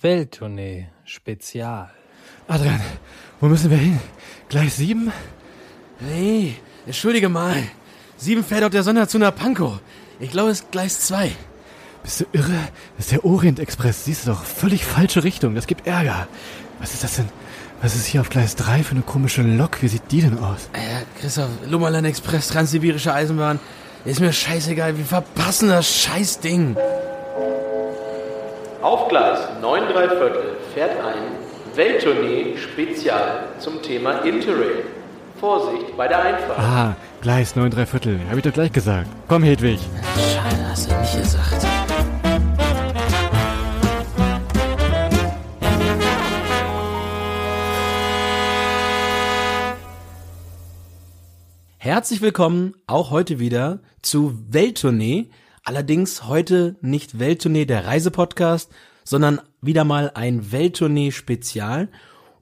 Welttournee Spezial. Adrian, wo müssen wir hin? Gleis 7? Nee, entschuldige mal. Sieben fährt auf der Sonderzug nach Pankow. Ich glaube, es ist Gleis 2. Bist du irre? Das ist der Orient Express. Siehst du doch, völlig falsche Richtung. Das gibt Ärger. Was ist das denn? Was ist hier auf Gleis 3 für eine komische Lok? Wie sieht die denn aus? Äh, Christoph, Lummerland Express, Transsibirische Eisenbahn. Ist mir scheißegal, wir verpassen das Scheißding. Auf Gleis 9 3 Viertel fährt ein Welttournee Spezial zum Thema Interrail. Vorsicht bei der Einfahrt. Ah, Gleis 9 3 Viertel. Hab ich doch gleich gesagt. Komm, Hedwig. Scheiße, hast du nicht gesagt. Herzlich willkommen auch heute wieder zu Welttournee. Allerdings heute nicht Welttournee der Reisepodcast, sondern wieder mal ein Welttournee-Spezial.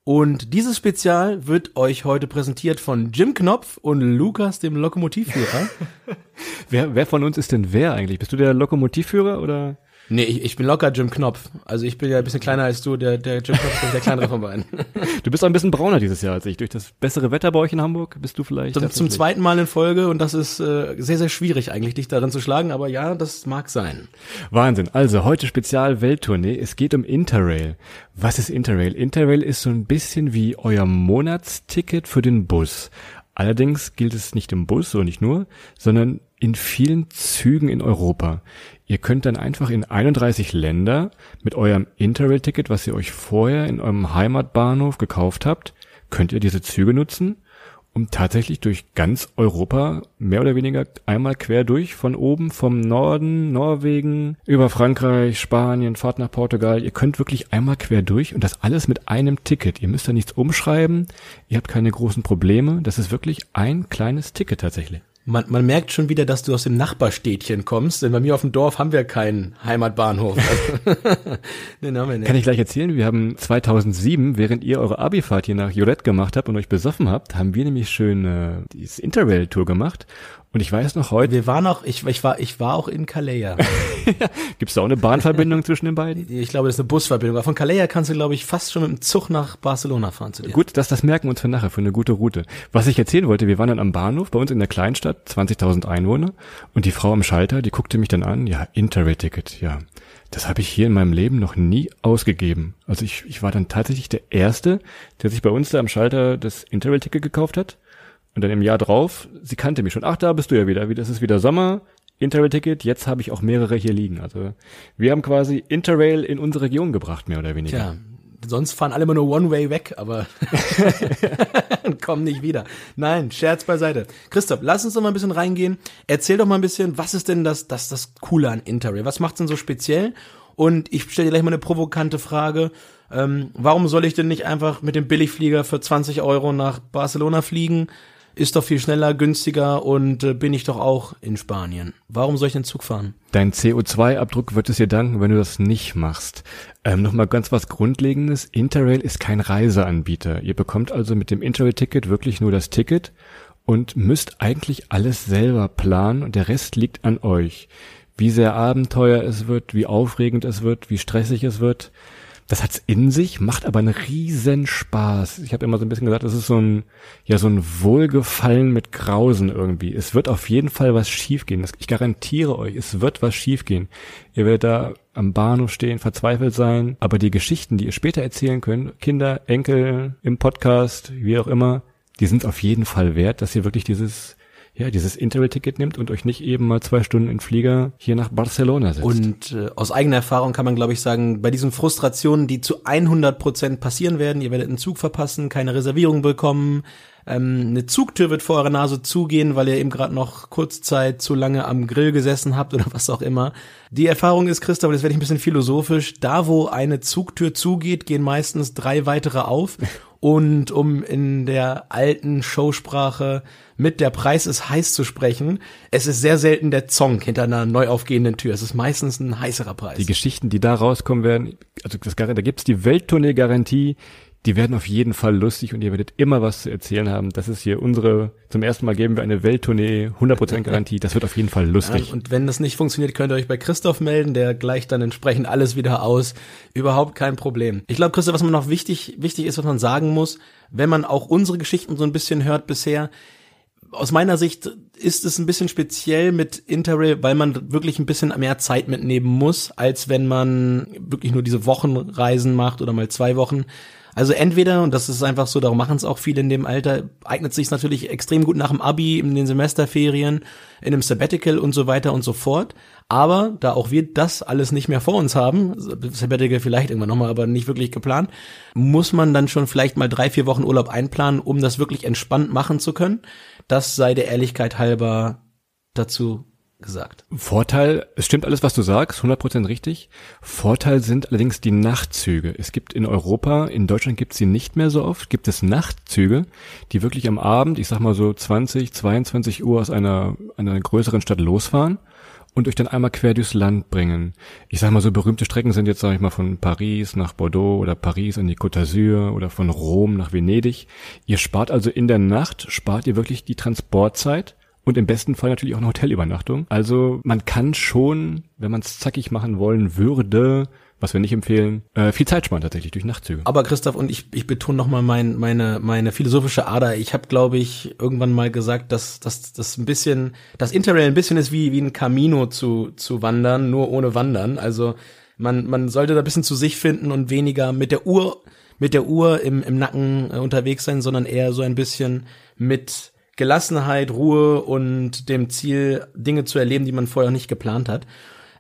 Und dieses Spezial wird euch heute präsentiert von Jim Knopf und Lukas, dem Lokomotivführer. Wer, wer von uns ist denn wer eigentlich? Bist du der Lokomotivführer oder? Nee, ich, ich bin locker Jim Knopf. Also ich bin ja ein bisschen kleiner als du, der, der Jim Knopf ist der kleinere von beiden. Du bist auch ein bisschen brauner dieses Jahr als ich. Durch das bessere Wetter bei euch in Hamburg bist du vielleicht. Zum, zum zweiten Mal in Folge und das ist äh, sehr, sehr schwierig eigentlich, dich darin zu schlagen, aber ja, das mag sein. Wahnsinn. Also heute Spezial Welttournee. Es geht um Interrail. Was ist Interrail? Interrail ist so ein bisschen wie euer Monatsticket für den Bus. Allerdings gilt es nicht im Bus, oder nicht nur, sondern in vielen Zügen in Europa. Ihr könnt dann einfach in 31 Länder mit eurem Interrail-Ticket, was ihr euch vorher in eurem Heimatbahnhof gekauft habt, könnt ihr diese Züge nutzen um tatsächlich durch ganz Europa mehr oder weniger einmal quer durch, von oben, vom Norden, Norwegen, über Frankreich, Spanien, fahrt nach Portugal. Ihr könnt wirklich einmal quer durch und das alles mit einem Ticket. Ihr müsst da nichts umschreiben, ihr habt keine großen Probleme. Das ist wirklich ein kleines Ticket tatsächlich. Man, man merkt schon wieder, dass du aus dem Nachbarstädtchen kommst, denn bei mir auf dem Dorf haben wir keinen Heimatbahnhof. Also, Den haben wir nicht. Kann ich gleich erzählen, wir haben 2007, während ihr eure Abifahrt hier nach Joret gemacht habt und euch besoffen habt, haben wir nämlich schön äh, dieses Interrail-Tour gemacht. Und ich weiß noch heute, wir waren auch, ich, ich war, ich war auch in Calais. ja. gibt's da auch eine Bahnverbindung zwischen den beiden? Ich glaube, das ist eine Busverbindung. Aber von Calais kannst du, glaube ich, fast schon mit dem Zug nach Barcelona fahren zu dir. Gut, das, das merken wir uns für nachher, für eine gute Route. Was ich erzählen wollte, wir waren dann am Bahnhof, bei uns in der Kleinstadt, 20.000 Einwohner, und die Frau am Schalter, die guckte mich dann an, ja, Interrail-Ticket, ja. Das habe ich hier in meinem Leben noch nie ausgegeben. Also ich, ich war dann tatsächlich der Erste, der sich bei uns da am Schalter das Interrail-Ticket gekauft hat. Und dann im Jahr drauf, sie kannte mich schon, ach, da bist du ja wieder, es ist wieder Sommer, Interrail-Ticket, jetzt habe ich auch mehrere hier liegen. Also wir haben quasi Interrail in unsere Region gebracht, mehr oder weniger. Tja, sonst fahren alle immer nur One-Way weg, aber und kommen nicht wieder. Nein, Scherz beiseite. Christoph, lass uns doch mal ein bisschen reingehen. Erzähl doch mal ein bisschen, was ist denn das, das, das Coole an Interrail? Was macht's denn so speziell? Und ich stelle dir gleich mal eine provokante Frage. Ähm, warum soll ich denn nicht einfach mit dem Billigflieger für 20 Euro nach Barcelona fliegen? Ist doch viel schneller, günstiger und äh, bin ich doch auch in Spanien. Warum soll ich den Zug fahren? Dein CO2-Abdruck wird es dir danken, wenn du das nicht machst. Ähm, Nochmal ganz was Grundlegendes. Interrail ist kein Reiseanbieter. Ihr bekommt also mit dem Interrail-Ticket wirklich nur das Ticket und müsst eigentlich alles selber planen und der Rest liegt an euch. Wie sehr Abenteuer es wird, wie aufregend es wird, wie stressig es wird. Das hat's in sich, macht aber einen riesen Spaß. Ich habe immer so ein bisschen gesagt, das ist so ein, ja, so ein Wohlgefallen mit Grausen irgendwie. Es wird auf jeden Fall was schiefgehen. Ich garantiere euch, es wird was schiefgehen. Ihr werdet da am Bahnhof stehen, verzweifelt sein, aber die Geschichten, die ihr später erzählen könnt, Kinder, Enkel, im Podcast, wie auch immer, die sind auf jeden Fall wert, dass ihr wirklich dieses, ja, dieses Interrail-Ticket nimmt und euch nicht eben mal zwei Stunden in Flieger hier nach Barcelona setzt. Und äh, aus eigener Erfahrung kann man, glaube ich, sagen, bei diesen Frustrationen, die zu 100 Prozent passieren werden, ihr werdet einen Zug verpassen, keine Reservierung bekommen, ähm, eine Zugtür wird vor eurer Nase zugehen, weil ihr eben gerade noch Kurzzeit zu lange am Grill gesessen habt oder was auch immer. Die Erfahrung ist, Christoph, das werde ich ein bisschen philosophisch, da wo eine Zugtür zugeht, gehen meistens drei weitere auf. Und um in der alten Showsprache mit der Preis ist heiß zu sprechen, es ist sehr selten der Zong hinter einer neu aufgehenden Tür. Es ist meistens ein heißerer Preis. Die Geschichten, die da rauskommen werden, also das, da gibt's die Welttournee-Garantie, die werden auf jeden Fall lustig und ihr werdet immer was zu erzählen haben. Das ist hier unsere, zum ersten Mal geben wir eine Welttournee, 100% Garantie. Das wird auf jeden Fall lustig. Ja, und wenn das nicht funktioniert, könnt ihr euch bei Christoph melden, der gleicht dann entsprechend alles wieder aus. Überhaupt kein Problem. Ich glaube, Christoph, was man noch wichtig, wichtig ist, was man sagen muss, wenn man auch unsere Geschichten so ein bisschen hört bisher, aus meiner Sicht ist es ein bisschen speziell mit Interrail, weil man wirklich ein bisschen mehr Zeit mitnehmen muss, als wenn man wirklich nur diese Wochenreisen macht oder mal zwei Wochen. Also entweder, und das ist einfach so, darum machen es auch viele in dem Alter, eignet sich natürlich extrem gut nach dem Abi, in den Semesterferien, in einem Sabbatical und so weiter und so fort. Aber da auch wir das alles nicht mehr vor uns haben, Sabbatical vielleicht irgendwann nochmal, aber nicht wirklich geplant, muss man dann schon vielleicht mal drei, vier Wochen Urlaub einplanen, um das wirklich entspannt machen zu können. Das sei der Ehrlichkeit halber dazu gesagt. Vorteil, es stimmt alles, was du sagst, 100% richtig. Vorteil sind allerdings die Nachtzüge. Es gibt in Europa, in Deutschland gibt es sie nicht mehr so oft, gibt es Nachtzüge, die wirklich am Abend, ich sag mal so 20, 22 Uhr aus einer, einer größeren Stadt losfahren und euch dann einmal quer durchs Land bringen. Ich sag mal so berühmte Strecken sind jetzt, sag ich mal, von Paris nach Bordeaux oder Paris an die Côte d'Azur oder von Rom nach Venedig. Ihr spart also in der Nacht, spart ihr wirklich die Transportzeit und im besten Fall natürlich auch eine Hotelübernachtung. Also man kann schon, wenn man es zackig machen wollen würde, was wir nicht empfehlen, äh, viel Zeit sparen tatsächlich durch Nachtzüge. Aber Christoph, und ich, ich betone nochmal mein, meine, meine philosophische Ader. Ich habe, glaube ich, irgendwann mal gesagt, dass dass das ein bisschen, das Interrail ein bisschen ist wie, wie ein Camino zu, zu wandern, nur ohne Wandern. Also man, man sollte da ein bisschen zu sich finden und weniger mit der Uhr, mit der Uhr im, im Nacken äh, unterwegs sein, sondern eher so ein bisschen mit Gelassenheit, Ruhe und dem Ziel, Dinge zu erleben, die man vorher nicht geplant hat.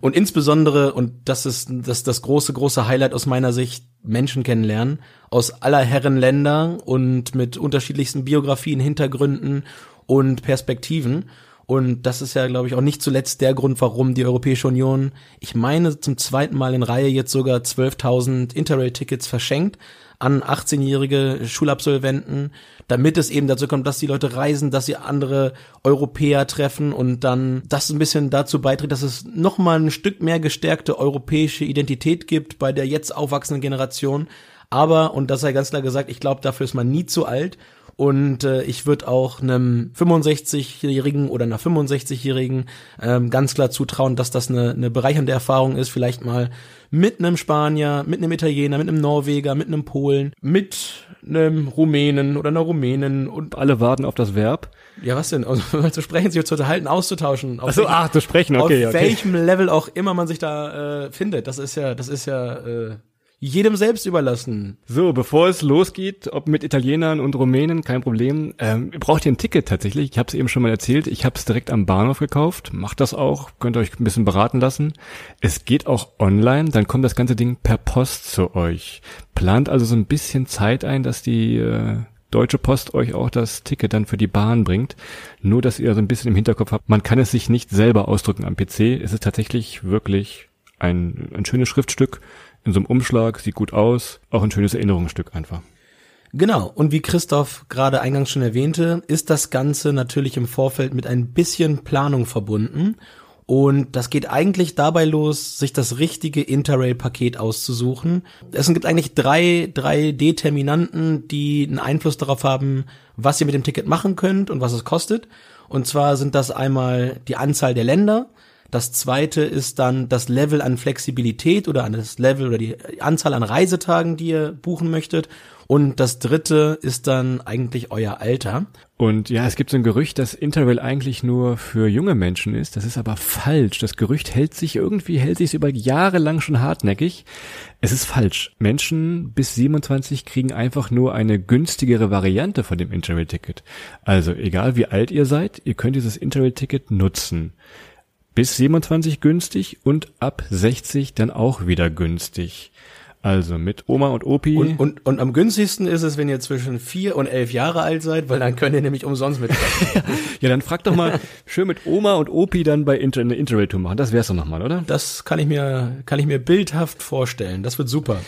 Und insbesondere, und das ist das, das große, große Highlight aus meiner Sicht, Menschen kennenlernen aus aller Herren Länder und mit unterschiedlichsten Biografien, Hintergründen und Perspektiven. Und das ist ja, glaube ich, auch nicht zuletzt der Grund, warum die Europäische Union, ich meine, zum zweiten Mal in Reihe jetzt sogar 12.000 Interrail-Tickets verschenkt an 18-jährige Schulabsolventen, damit es eben dazu kommt, dass die Leute reisen, dass sie andere Europäer treffen und dann das ein bisschen dazu beiträgt, dass es nochmal ein Stück mehr gestärkte europäische Identität gibt bei der jetzt aufwachsenden Generation. Aber, und das sei ganz klar gesagt, ich glaube, dafür ist man nie zu alt. Und äh, ich würde auch einem 65-Jährigen oder einer 65-Jährigen ähm, ganz klar zutrauen, dass das eine, eine bereichernde Erfahrung ist, vielleicht mal mit einem Spanier, mit einem Italiener, mit einem Norweger, mit einem Polen, mit einem Rumänen oder einer Rumänin und alle warten auf das Verb. Ja, was denn? Also, zu sprechen, sich zu unterhalten, auszutauschen. Auf Achso, ach, zu sprechen, okay. Auf okay. welchem Level auch immer man sich da äh, findet. Das ist ja, das ist ja äh, jedem selbst überlassen. So, bevor es losgeht, ob mit Italienern und Rumänen, kein Problem. Ähm, braucht ihr ein Ticket tatsächlich? Ich habe es eben schon mal erzählt. Ich habe es direkt am Bahnhof gekauft. Macht das auch. Könnt ihr euch ein bisschen beraten lassen. Es geht auch online. Dann kommt das ganze Ding per Post zu euch. Plant also so ein bisschen Zeit ein, dass die äh, Deutsche Post euch auch das Ticket dann für die Bahn bringt. Nur, dass ihr so ein bisschen im Hinterkopf habt, man kann es sich nicht selber ausdrücken am PC. Es ist tatsächlich wirklich ein, ein schönes Schriftstück in so einem Umschlag, sieht gut aus, auch ein schönes Erinnerungsstück einfach. Genau, und wie Christoph gerade eingangs schon erwähnte, ist das Ganze natürlich im Vorfeld mit ein bisschen Planung verbunden. Und das geht eigentlich dabei los, sich das richtige Interrail-Paket auszusuchen. Es gibt eigentlich drei, drei Determinanten, die einen Einfluss darauf haben, was ihr mit dem Ticket machen könnt und was es kostet. Und zwar sind das einmal die Anzahl der Länder, das zweite ist dann das Level an Flexibilität oder an das Level oder die Anzahl an Reisetagen, die ihr buchen möchtet. Und das dritte ist dann eigentlich euer Alter. Und ja, es gibt so ein Gerücht, dass Interrail eigentlich nur für junge Menschen ist. Das ist aber falsch. Das Gerücht hält sich irgendwie, hält sich über Jahre lang schon hartnäckig. Es ist falsch. Menschen bis 27 kriegen einfach nur eine günstigere Variante von dem Interrail-Ticket. Also egal wie alt ihr seid, ihr könnt dieses Interrail-Ticket nutzen bis 27 günstig und ab 60 dann auch wieder günstig. Also mit Oma und Opi. Und, und, und am günstigsten ist es, wenn ihr zwischen vier und elf Jahre alt seid, weil dann könnt ihr nämlich umsonst mitfahren. ja, dann frag doch mal schön mit Oma und Opi dann bei Inter eine Interrail-Tour machen. Das wär's doch nochmal, oder? Das kann ich mir, kann ich mir bildhaft vorstellen. Das wird super.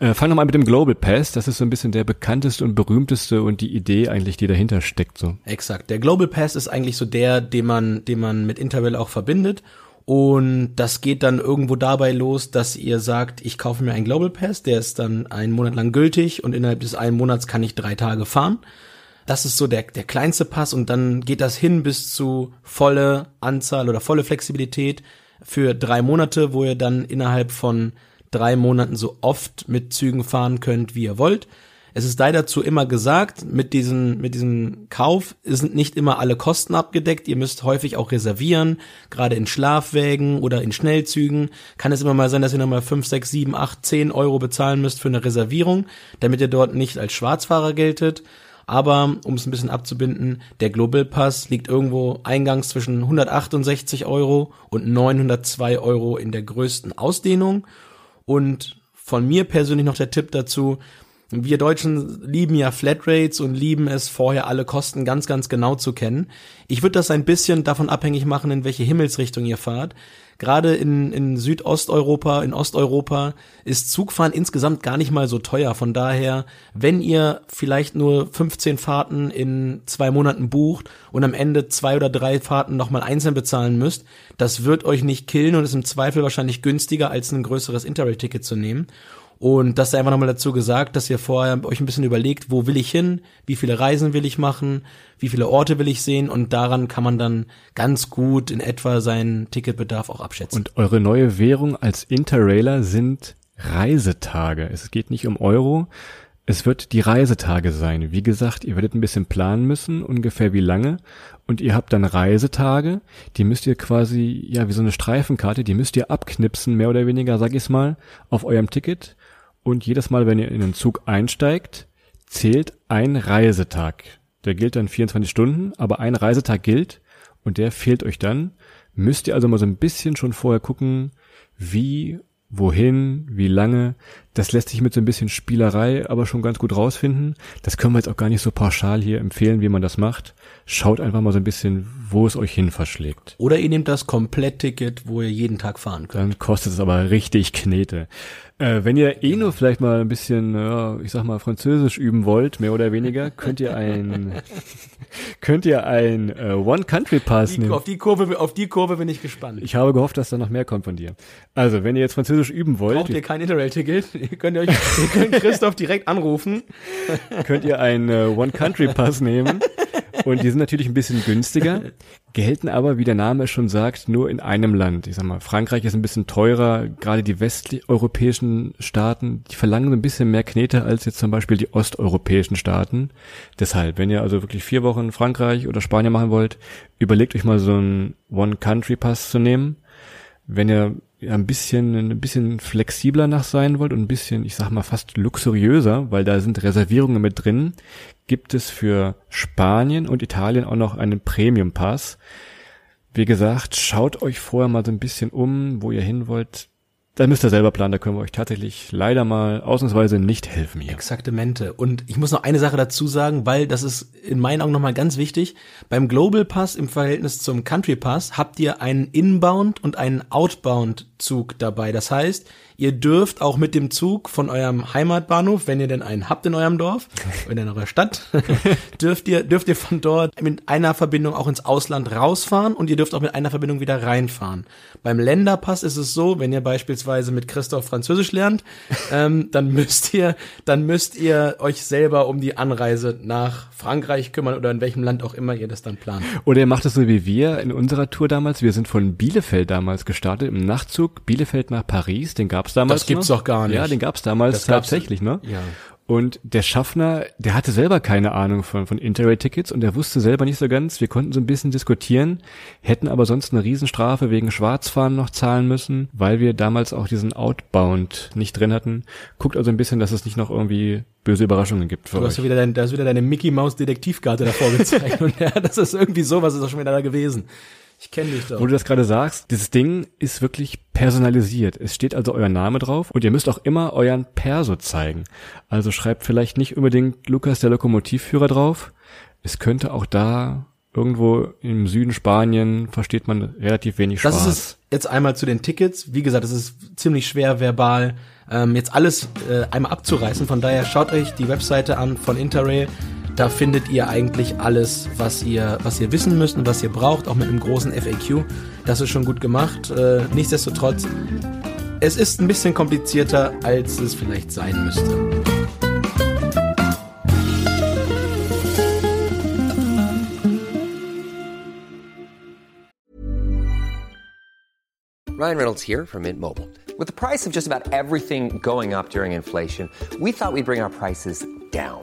Äh, fang doch mal mit dem Global Pass. Das ist so ein bisschen der bekannteste und berühmteste und die Idee eigentlich, die dahinter steckt, so. Exakt. Der Global Pass ist eigentlich so der, den man, den man mit Interrail auch verbindet. Und das geht dann irgendwo dabei los, dass ihr sagt, ich kaufe mir einen Global Pass, der ist dann einen Monat lang gültig und innerhalb des einen Monats kann ich drei Tage fahren. Das ist so der, der kleinste Pass und dann geht das hin bis zu volle Anzahl oder volle Flexibilität für drei Monate, wo ihr dann innerhalb von drei Monaten so oft mit Zügen fahren könnt, wie ihr wollt. Es ist leider dazu immer gesagt, mit diesem, mit diesem Kauf sind nicht immer alle Kosten abgedeckt. Ihr müsst häufig auch reservieren, gerade in Schlafwägen oder in Schnellzügen. Kann es immer mal sein, dass ihr nochmal 5, 6, 7, 8, 10 Euro bezahlen müsst für eine Reservierung, damit ihr dort nicht als Schwarzfahrer geltet. Aber um es ein bisschen abzubinden, der Global Pass liegt irgendwo eingangs zwischen 168 Euro und 902 Euro in der größten Ausdehnung. Und von mir persönlich noch der Tipp dazu, wir Deutschen lieben ja Flatrates und lieben es, vorher alle Kosten ganz, ganz genau zu kennen. Ich würde das ein bisschen davon abhängig machen, in welche Himmelsrichtung ihr fahrt. Gerade in, in Südosteuropa, in Osteuropa ist Zugfahren insgesamt gar nicht mal so teuer. Von daher, wenn ihr vielleicht nur 15 Fahrten in zwei Monaten bucht und am Ende zwei oder drei Fahrten nochmal einzeln bezahlen müsst, das wird euch nicht killen und ist im Zweifel wahrscheinlich günstiger, als ein größeres Interrail-Ticket zu nehmen. Und das einfach nochmal dazu gesagt, dass ihr vorher euch ein bisschen überlegt, wo will ich hin, wie viele Reisen will ich machen, wie viele Orte will ich sehen und daran kann man dann ganz gut in etwa seinen Ticketbedarf auch abschätzen. Und eure neue Währung als Interrailer sind Reisetage. Es geht nicht um Euro, es wird die Reisetage sein. Wie gesagt, ihr werdet ein bisschen planen müssen, ungefähr wie lange. Und ihr habt dann Reisetage, die müsst ihr quasi, ja, wie so eine Streifenkarte, die müsst ihr abknipsen, mehr oder weniger, sag ich's mal, auf eurem Ticket. Und jedes Mal, wenn ihr in den Zug einsteigt, zählt ein Reisetag. Der gilt dann 24 Stunden, aber ein Reisetag gilt und der fehlt euch dann. Müsst ihr also mal so ein bisschen schon vorher gucken, wie, wohin, wie lange. Das lässt sich mit so ein bisschen Spielerei aber schon ganz gut rausfinden. Das können wir jetzt auch gar nicht so pauschal hier empfehlen, wie man das macht. Schaut einfach mal so ein bisschen, wo es euch hin verschlägt. Oder ihr nehmt das Komplettticket, wo ihr jeden Tag fahren könnt. Dann kostet es aber richtig Knete. Äh, wenn ihr eh nur vielleicht mal ein bisschen, ja, ich sag mal, Französisch üben wollt, mehr oder weniger, könnt ihr ein, könnt ihr ein äh, One Country Pass Die, nehmen. auf die Kurve, auf die Kurve bin ich gespannt. Ich habe gehofft, dass da noch mehr kommt von dir. Also, wenn ihr jetzt Französisch üben wollt, Braucht ihr kein Interrail-Ticket? Ihr könnt euch, ihr könnt Christoph direkt anrufen. könnt ihr einen äh, One Country Pass nehmen. Und die sind natürlich ein bisschen günstiger, gelten aber, wie der Name es schon sagt, nur in einem Land. Ich sag mal, Frankreich ist ein bisschen teurer, gerade die westeuropäischen Staaten, die verlangen ein bisschen mehr Knete als jetzt zum Beispiel die osteuropäischen Staaten. Deshalb, wenn ihr also wirklich vier Wochen Frankreich oder Spanien machen wollt, überlegt euch mal so einen One-Country-Pass zu nehmen. Wenn ihr ein bisschen, ein bisschen flexibler nach sein wollt und ein bisschen, ich sag mal, fast luxuriöser, weil da sind Reservierungen mit drin, gibt es für Spanien und Italien auch noch einen Premium Pass. Wie gesagt, schaut euch vorher mal so ein bisschen um, wo ihr hin wollt. Da müsst ihr selber planen, da können wir euch tatsächlich leider mal ausnahmsweise nicht helfen hier. Exaktamente. Und ich muss noch eine Sache dazu sagen, weil das ist in meinen Augen nochmal ganz wichtig. Beim Global Pass im Verhältnis zum Country Pass habt ihr einen Inbound und einen Outbound Zug dabei. Das heißt, ihr dürft auch mit dem Zug von eurem Heimatbahnhof, wenn ihr denn einen habt in eurem Dorf oder in eurer Stadt, dürft ihr, dürft ihr von dort mit einer Verbindung auch ins Ausland rausfahren und ihr dürft auch mit einer Verbindung wieder reinfahren. Beim Länderpass ist es so, wenn ihr beispielsweise mit Christoph Französisch lernt, ähm, dann müsst ihr, dann müsst ihr euch selber um die Anreise nach Frankreich kümmern oder in welchem Land auch immer ihr das dann plant. Oder ihr macht es so wie wir in unserer Tour damals. Wir sind von Bielefeld damals gestartet im Nachtzug Bielefeld nach Paris. Den gab's damals. Das gibt's noch. doch gar nicht. Ja, den gab's damals Das gab's- tatsächlich, ne? Ja. Und der Schaffner, der hatte selber keine Ahnung von, von Interrail-Tickets und der wusste selber nicht so ganz. Wir konnten so ein bisschen diskutieren, hätten aber sonst eine Riesenstrafe wegen Schwarzfahren noch zahlen müssen, weil wir damals auch diesen Outbound nicht drin hatten. Guckt also ein bisschen, dass es nicht noch irgendwie böse Überraschungen gibt für Du hast euch. wieder, dein, da hast wieder deine Mickey Maus Detektivkarte davor gezeigt und ja, das ist irgendwie sowas ist auch schon wieder da gewesen. Ich kenne dich doch. Wo du das gerade sagst, dieses Ding ist wirklich personalisiert. Es steht also euer Name drauf und ihr müsst auch immer euren Perso zeigen. Also schreibt vielleicht nicht unbedingt Lukas der Lokomotivführer drauf. Es könnte auch da irgendwo im Süden Spanien versteht man relativ wenig Spaß. Das ist jetzt einmal zu den Tickets. Wie gesagt, es ist ziemlich schwer verbal ähm, jetzt alles äh, einmal abzureißen. Von daher schaut euch die Webseite an von Interrail. Da findet ihr eigentlich alles, was ihr, was ihr wissen müsst und was ihr braucht, auch mit einem großen FAQ. Das ist schon gut gemacht. Äh, nichtsdestotrotz, es ist ein bisschen komplizierter, als es vielleicht sein müsste. Ryan Reynolds here from Mint Mobile. With the price of just about everything going up during inflation, we thought we'd bring our prices down.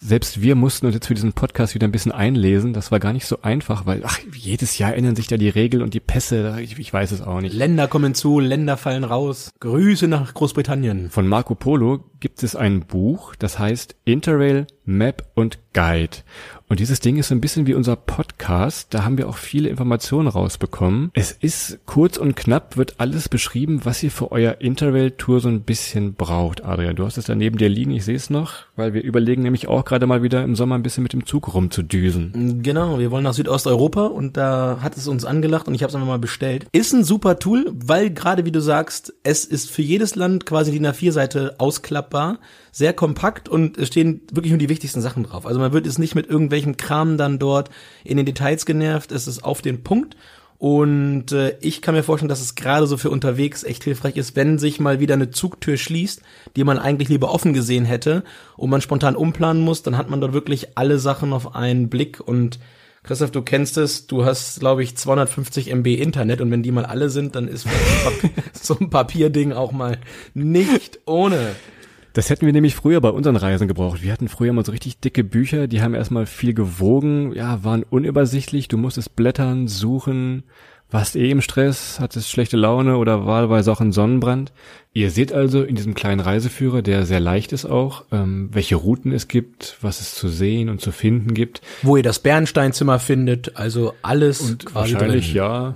Selbst wir mussten uns jetzt für diesen Podcast wieder ein bisschen einlesen. Das war gar nicht so einfach, weil ach, jedes Jahr ändern sich da die Regeln und die Pässe. Ich, ich weiß es auch nicht. Länder kommen zu, Länder fallen raus. Grüße nach Großbritannien. Von Marco Polo gibt es ein Buch, das heißt Interrail Map und Guide. Und dieses Ding ist so ein bisschen wie unser Podcast. Da haben wir auch viele Informationen rausbekommen. Es ist kurz und knapp, wird alles beschrieben, was ihr für euer Interrail-Tour so ein bisschen braucht. Adrian, du hast es da neben dir liegen, ich sehe es noch, weil wir überlegen nämlich auch gerade mal wieder im Sommer ein bisschen mit dem Zug rumzudüsen. Genau, wir wollen nach Südosteuropa und da hat es uns angelacht und ich habe es einfach mal bestellt. Ist ein super Tool, weil gerade wie du sagst, es ist für jedes Land quasi die A4-Seite ausklappbar, sehr kompakt und es stehen wirklich nur die wichtigsten Sachen drauf. Also man wird es nicht mit irgendwelchem Kram dann dort in den Details genervt, es ist auf den Punkt. Und äh, ich kann mir vorstellen, dass es gerade so für unterwegs echt hilfreich ist, wenn sich mal wieder eine Zugtür schließt, die man eigentlich lieber offen gesehen hätte und man spontan umplanen muss, dann hat man dort wirklich alle Sachen auf einen Blick und Christoph, du kennst es, du hast, glaube ich, 250 MB Internet und wenn die mal alle sind, dann ist so ein Papierding auch mal nicht ohne. Das hätten wir nämlich früher bei unseren Reisen gebraucht. Wir hatten früher mal so richtig dicke Bücher, die haben erstmal viel gewogen, ja, waren unübersichtlich, du musstest blättern, suchen, warst eh im Stress, hattest schlechte Laune oder wahlweise auch einen Sonnenbrand. Ihr seht also in diesem kleinen Reiseführer, der sehr leicht ist auch, ähm, welche Routen es gibt, was es zu sehen und zu finden gibt. Wo ihr das Bernsteinzimmer findet, also alles Und quasi wahrscheinlich, drin. ja.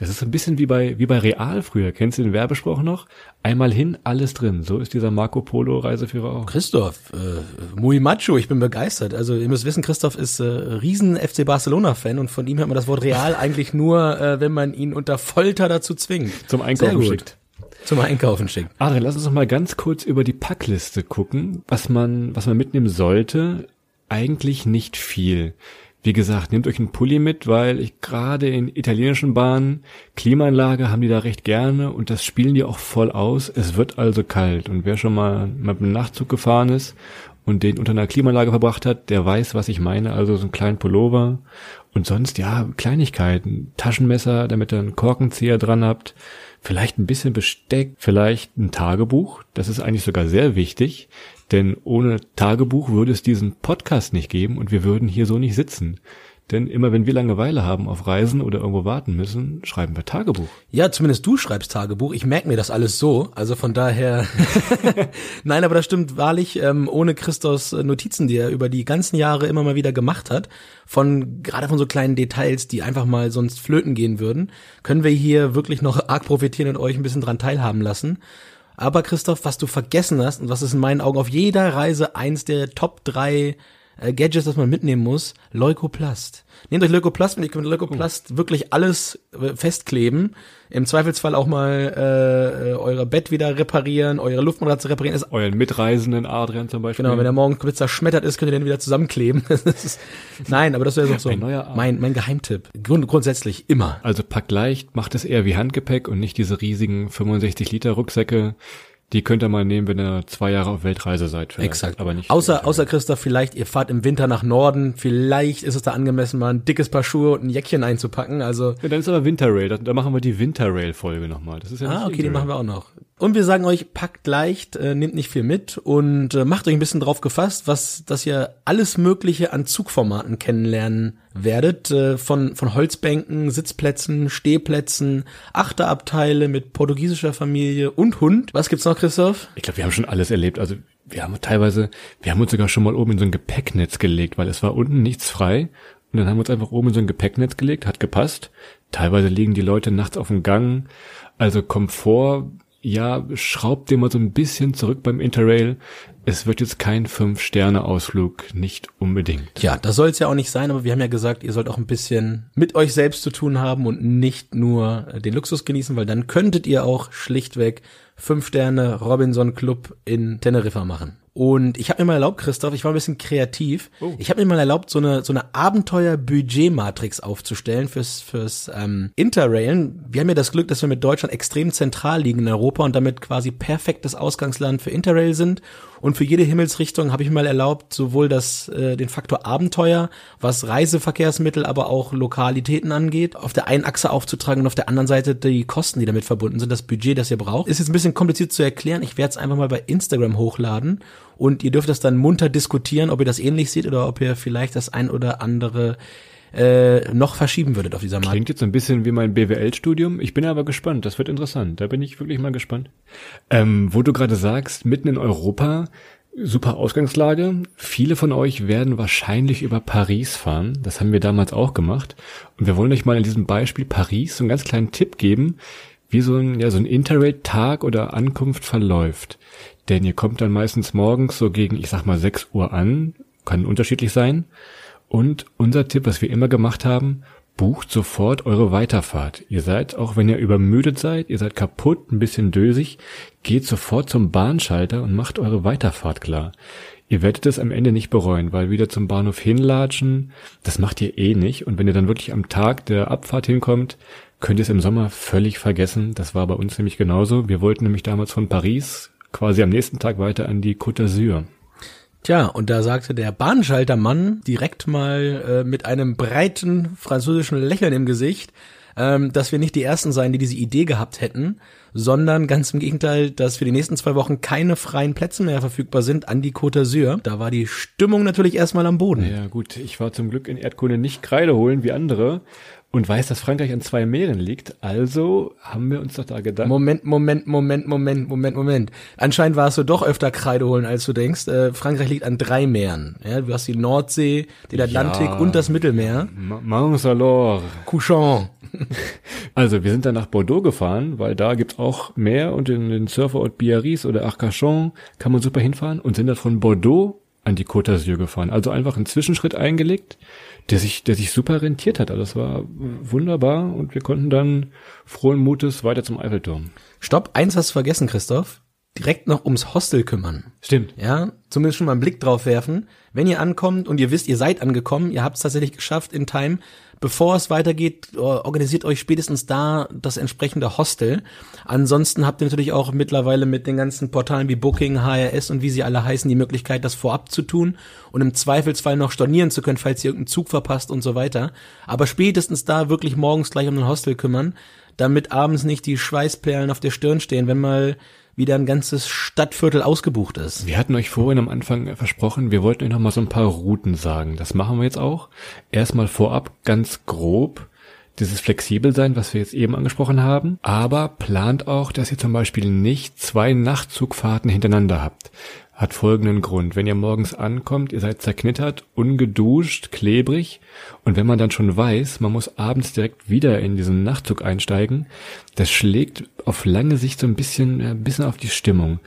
Das ist ein bisschen wie bei, wie bei Real früher. Kennst du den Werbespruch noch? Einmal hin, alles drin. So ist dieser Marco Polo Reiseführer auch. Christoph, äh, muy macho, ich bin begeistert. Also ihr müsst wissen, Christoph ist äh, riesen FC Barcelona Fan und von ihm hört man das Wort Real eigentlich nur, äh, wenn man ihn unter Folter dazu zwingt. Zum Einkaufen schickt. Zum Einkaufen schickt. Adrian, lass uns noch mal ganz kurz über die Packliste gucken, was man, was man mitnehmen sollte. Eigentlich nicht viel. Wie gesagt, nehmt euch einen Pulli mit, weil ich gerade in italienischen Bahnen Klimaanlage haben die da recht gerne und das spielen die auch voll aus. Es wird also kalt und wer schon mal mit einem Nachtzug gefahren ist und den unter einer Klimaanlage verbracht hat, der weiß, was ich meine. Also so einen kleinen Pullover und sonst ja Kleinigkeiten, Taschenmesser, damit ihr einen Korkenzieher dran habt vielleicht ein bisschen Besteck, vielleicht ein Tagebuch. Das ist eigentlich sogar sehr wichtig, denn ohne Tagebuch würde es diesen Podcast nicht geben und wir würden hier so nicht sitzen. Denn immer wenn wir Langeweile haben auf Reisen oder irgendwo warten müssen, schreiben wir Tagebuch. Ja, zumindest du schreibst Tagebuch. Ich merke mir das alles so. Also von daher. Nein, aber das stimmt wahrlich. Ähm, ohne Christos Notizen, die er über die ganzen Jahre immer mal wieder gemacht hat, von gerade von so kleinen Details, die einfach mal sonst flöten gehen würden, können wir hier wirklich noch arg profitieren und euch ein bisschen dran teilhaben lassen. Aber Christoph, was du vergessen hast und was ist in meinen Augen auf jeder Reise eins der Top drei äh, Gadgets, das man mitnehmen muss, Leukoplast. Nehmt euch Leukoplast mit, ihr könnt mit Leukoplast wirklich alles äh, festkleben. Im Zweifelsfall auch mal äh, äh, euer Bett wieder reparieren, eure Luftmatratze reparieren. Ist, Euren Mitreisenden Adrian zum Beispiel. genau, wenn er morgen komplett zerschmettert ist, könnt ihr den wieder zusammenkleben. Ist, nein, aber das wäre so, so Ein neuer Arm. mein, mein Geheimtipp. Grund, grundsätzlich immer. Also packt leicht, macht es eher wie Handgepäck und nicht diese riesigen 65 Liter Rucksäcke. Die könnt ihr mal nehmen, wenn ihr zwei Jahre auf Weltreise seid. Vielleicht, Exakt. Aber nicht. außer, außer Christoph, vielleicht ihr fahrt im Winter nach Norden, vielleicht ist es da angemessen, mal ein dickes Paar Schuhe und ein Jäckchen einzupacken. Also Ja, dann ist aber Winterrail. Da, da machen wir die Winterrail-Folge nochmal. Das ist ja Ah, okay, die machen wir auch noch. Und wir sagen euch, packt leicht, äh, nehmt nicht viel mit und äh, macht euch ein bisschen drauf gefasst, was, dass ihr alles Mögliche an Zugformaten kennenlernen werdet. Äh, von, von Holzbänken, Sitzplätzen, Stehplätzen, Achterabteile mit portugiesischer Familie und Hund. Was gibt's noch, Christoph? Ich glaube, wir haben schon alles erlebt. Also wir haben teilweise, wir haben uns sogar schon mal oben in so ein Gepäcknetz gelegt, weil es war unten nichts frei. Und dann haben wir uns einfach oben in so ein Gepäcknetz gelegt, hat gepasst. Teilweise liegen die Leute nachts auf dem Gang. Also Komfort ja, schraubt den mal so ein bisschen zurück beim Interrail. Es wird jetzt kein Fünf-Sterne-Ausflug, nicht unbedingt. Ja, das soll es ja auch nicht sein, aber wir haben ja gesagt, ihr sollt auch ein bisschen mit euch selbst zu tun haben und nicht nur den Luxus genießen, weil dann könntet ihr auch schlichtweg Fünf Sterne Robinson Club in Teneriffa machen. Und ich habe mir mal erlaubt, Christoph, ich war ein bisschen kreativ. Oh. Ich habe mir mal erlaubt, so eine so eine Abenteuer-Budget-Matrix aufzustellen fürs fürs ähm, Interrailen. Wir haben ja das Glück, dass wir mit Deutschland extrem zentral liegen in Europa und damit quasi perfektes Ausgangsland für Interrail sind. Und für jede Himmelsrichtung habe ich mir mal erlaubt, sowohl das äh, den Faktor Abenteuer, was Reiseverkehrsmittel, aber auch Lokalitäten angeht, auf der einen Achse aufzutragen und auf der anderen Seite die Kosten, die damit verbunden sind, das Budget, das ihr braucht. Ist jetzt ein bisschen kompliziert zu erklären. Ich werde es einfach mal bei Instagram hochladen und ihr dürft das dann munter diskutieren, ob ihr das ähnlich seht oder ob ihr vielleicht das ein oder andere äh, noch verschieben würdet auf dieser Markt. Klingt jetzt ein bisschen wie mein BWL-Studium. Ich bin aber gespannt. Das wird interessant. Da bin ich wirklich mal gespannt. Ähm, wo du gerade sagst, mitten in Europa, super Ausgangslage. Viele von euch werden wahrscheinlich über Paris fahren. Das haben wir damals auch gemacht. Und wir wollen euch mal in diesem Beispiel Paris so einen ganz kleinen Tipp geben, wie so ein, ja, so ein Interrail-Tag oder Ankunft verläuft. Denn ihr kommt dann meistens morgens so gegen, ich sag mal, 6 Uhr an. Kann unterschiedlich sein. Und unser Tipp, was wir immer gemacht haben, bucht sofort eure Weiterfahrt. Ihr seid, auch wenn ihr übermüdet seid, ihr seid kaputt, ein bisschen dösig, geht sofort zum Bahnschalter und macht eure Weiterfahrt klar. Ihr werdet es am Ende nicht bereuen, weil wieder zum Bahnhof hinlatschen, das macht ihr eh nicht. Und wenn ihr dann wirklich am Tag der Abfahrt hinkommt, könnt ihr es im Sommer völlig vergessen. Das war bei uns nämlich genauso. Wir wollten nämlich damals von Paris quasi am nächsten Tag weiter an die Côte d'Azur. Tja, und da sagte der Bahnschaltermann direkt mal äh, mit einem breiten französischen Lächeln im Gesicht, ähm, dass wir nicht die Ersten seien, die diese Idee gehabt hätten, sondern ganz im Gegenteil, dass für die nächsten zwei Wochen keine freien Plätze mehr verfügbar sind an die Côte d'Azur. Da war die Stimmung natürlich erstmal am Boden. Ja gut, ich war zum Glück in Erdkunde nicht Kreide holen wie andere und weiß, dass Frankreich an zwei Meeren liegt. Also haben wir uns doch da gedacht. Moment, Moment, Moment, Moment, Moment, Moment. Anscheinend warst du doch öfter Kreide holen, als du denkst. Äh, Frankreich liegt an drei Meeren. Ja, du hast die Nordsee, den Atlantik ja. und das Mittelmeer. Mans alors. Couchon. Also wir sind dann nach Bordeaux gefahren, weil da gibt's auch Meer und in den Surferort Biarritz oder Arcachon kann man super hinfahren und sind dann von Bordeaux an die Côte d'Azur gefahren. Also einfach einen Zwischenschritt eingelegt der sich, der sich super rentiert hat. Also das war wunderbar und wir konnten dann frohen Mutes weiter zum Eiffelturm. Stopp, eins hast du vergessen, Christoph. Direkt noch ums Hostel kümmern. Stimmt. Ja, zumindest schon mal einen Blick drauf werfen. Wenn ihr ankommt und ihr wisst, ihr seid angekommen, ihr habt es tatsächlich geschafft in Time, bevor es weitergeht, organisiert euch spätestens da das entsprechende Hostel. Ansonsten habt ihr natürlich auch mittlerweile mit den ganzen Portalen wie Booking, HRS und wie sie alle heißen, die Möglichkeit, das vorab zu tun und im Zweifelsfall noch stornieren zu können, falls ihr irgendeinen Zug verpasst und so weiter. Aber spätestens da wirklich morgens gleich um ein Hostel kümmern, damit abends nicht die Schweißperlen auf der Stirn stehen, wenn mal wieder ein ganzes Stadtviertel ausgebucht ist. Wir hatten euch vorhin am Anfang versprochen, wir wollten euch noch mal so ein paar Routen sagen. Das machen wir jetzt auch. Erstmal vorab ganz grob dieses flexibel sein, was wir jetzt eben angesprochen haben, aber plant auch, dass ihr zum Beispiel nicht zwei Nachtzugfahrten hintereinander habt hat folgenden Grund. Wenn ihr morgens ankommt, ihr seid zerknittert, ungeduscht, klebrig und wenn man dann schon weiß, man muss abends direkt wieder in diesen Nachtzug einsteigen, das schlägt auf lange Sicht so ein bisschen, ein bisschen auf die Stimmung.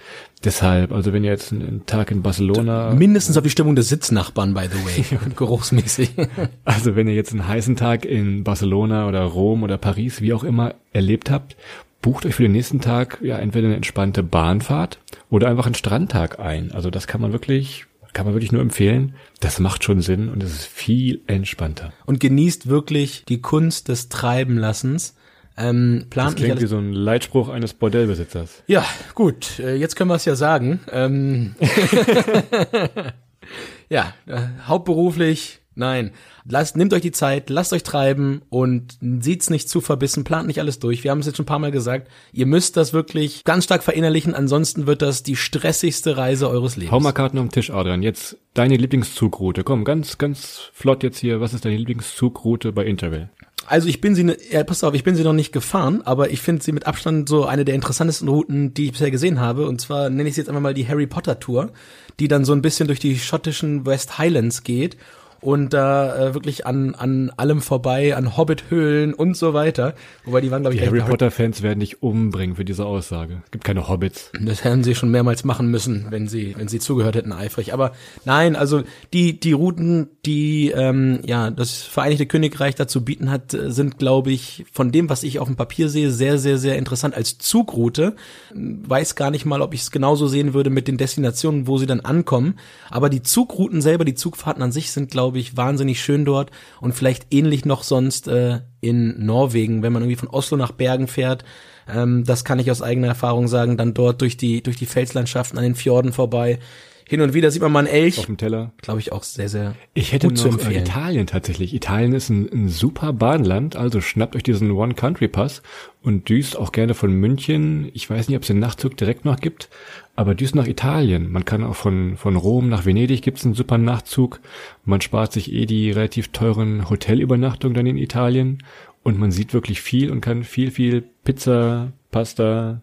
Deshalb, also wenn ihr jetzt einen Tag in Barcelona... Mindestens auf die Stimmung des Sitznachbarn, by the way, geruchsmäßig. Also wenn ihr jetzt einen heißen Tag in Barcelona oder Rom oder Paris, wie auch immer, erlebt habt, bucht euch für den nächsten Tag ja entweder eine entspannte Bahnfahrt oder einfach einen Strandtag ein. Also das kann man wirklich kann man wirklich nur empfehlen. Das macht schon Sinn und es ist viel entspannter. Und genießt wirklich die Kunst des Treibenlassens. Ähm, plant das klingt wie so ein Leitspruch eines Bordellbesitzers. Ja, gut, äh, jetzt können wir es ja sagen. Ähm ja, äh, hauptberuflich Nein, lasst, nehmt euch die Zeit, lasst euch treiben und sieht's nicht zu verbissen, plant nicht alles durch. Wir haben es jetzt schon ein paar Mal gesagt. Ihr müsst das wirklich ganz stark verinnerlichen, ansonsten wird das die stressigste Reise eures Lebens. Hau mal Karten auf den Tisch, Adrian. Jetzt deine Lieblingszugroute. Komm, ganz, ganz flott jetzt hier. Was ist deine Lieblingszugroute bei Interrail? Also ich bin sie, ne, ja, pass auf, ich bin sie noch nicht gefahren, aber ich finde sie mit Abstand so eine der interessantesten Routen, die ich bisher gesehen habe. Und zwar nenne ich sie jetzt einfach mal die Harry Potter Tour, die dann so ein bisschen durch die schottischen West Highlands geht und da äh, wirklich an, an allem vorbei, an Hobbit-Höhlen und so weiter. Wobei die waren, glaube ich, Die Harry Potter-Fans werden dich umbringen für diese Aussage. Es gibt keine Hobbits. Das hätten sie schon mehrmals machen müssen, wenn sie, wenn sie zugehört hätten eifrig. Aber nein, also die, die Routen, die ähm, ja das Vereinigte Königreich dazu bieten hat, äh, sind, glaube ich, von dem, was ich auf dem Papier sehe, sehr, sehr, sehr interessant als Zugroute. Weiß gar nicht mal, ob ich es genauso sehen würde mit den Destinationen, wo sie dann ankommen. Aber die Zugrouten selber, die Zugfahrten an sich sind, glaube ich, wahnsinnig schön dort und vielleicht ähnlich noch sonst äh, in Norwegen, wenn man irgendwie von Oslo nach Bergen fährt. Ähm, das kann ich aus eigener Erfahrung sagen, dann dort durch die, durch die Felslandschaften an den Fjorden vorbei. Hin und wieder sieht man mal einen Auf Elch. dem Teller. Glaube ich auch sehr, sehr Ich hätte gut zu noch äh, empfehlen. Italien tatsächlich. Italien ist ein, ein super Bahnland, also schnappt euch diesen One-Country-Pass und düst auch gerne von München. Ich weiß nicht, ob es den Nachtzug direkt noch gibt, aber düst nach Italien. Man kann auch von, von Rom nach Venedig gibt's einen super Nachtzug. Man spart sich eh die relativ teuren Hotelübernachtungen dann in Italien und man sieht wirklich viel und kann viel, viel Pizza, Pasta,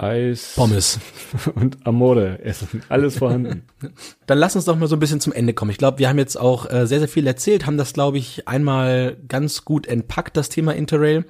Eis Pommes. und Amore essen. Alles vorhanden. Dann lass uns doch mal so ein bisschen zum Ende kommen. Ich glaube, wir haben jetzt auch äh, sehr, sehr viel erzählt, haben das, glaube ich, einmal ganz gut entpackt, das Thema Interrail,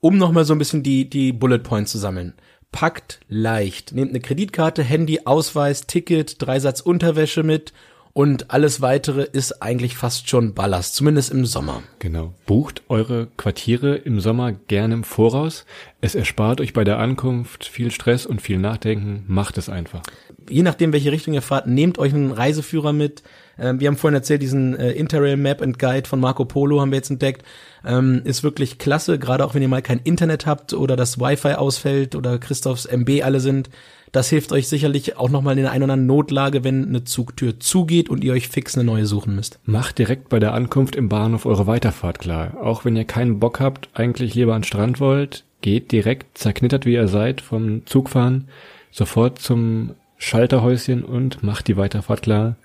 um noch mal so ein bisschen die, die Bullet Points zu sammeln. Packt leicht. Nehmt eine Kreditkarte, Handy, Ausweis, Ticket, Dreisatz Unterwäsche mit und alles weitere ist eigentlich fast schon Ballast, zumindest im Sommer. Genau. Bucht eure Quartiere im Sommer gerne im Voraus. Es erspart euch bei der Ankunft viel Stress und viel Nachdenken. Macht es einfach. je nachdem, welche Richtung ihr fahrt, nehmt euch einen Reiseführer mit. Ähm, wir haben vorhin erzählt, diesen äh, Interrail Map and Guide von Marco Polo haben wir jetzt entdeckt. Ähm, ist wirklich klasse, gerade auch wenn ihr mal kein Internet habt oder das Wi-Fi ausfällt oder Christophs MB alle sind. Das hilft euch sicherlich auch nochmal in der einen oder anderen Notlage, wenn eine Zugtür zugeht und ihr euch fix eine neue suchen müsst. Macht direkt bei der Ankunft im Bahnhof eure Weiterfahrt klar. Auch wenn ihr keinen Bock habt, eigentlich lieber an den Strand wollt, geht direkt, zerknittert wie ihr seid, vom Zugfahren sofort zum Schalterhäuschen und macht die Weiterfahrt klar.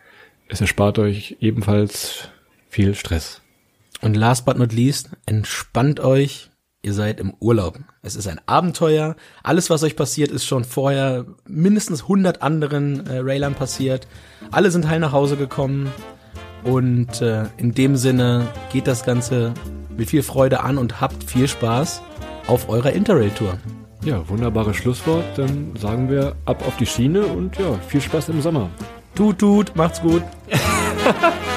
Es erspart euch ebenfalls viel Stress. Und last but not least, entspannt euch. Ihr seid im Urlaub. Es ist ein Abenteuer. Alles, was euch passiert, ist schon vorher mindestens 100 anderen äh, Railern passiert. Alle sind heil nach Hause gekommen. Und äh, in dem Sinne geht das Ganze mit viel Freude an und habt viel Spaß auf eurer Interrail-Tour. Ja, wunderbares Schlusswort. Dann sagen wir ab auf die Schiene und ja, viel Spaß im Sommer. Tut, tut, macht's gut.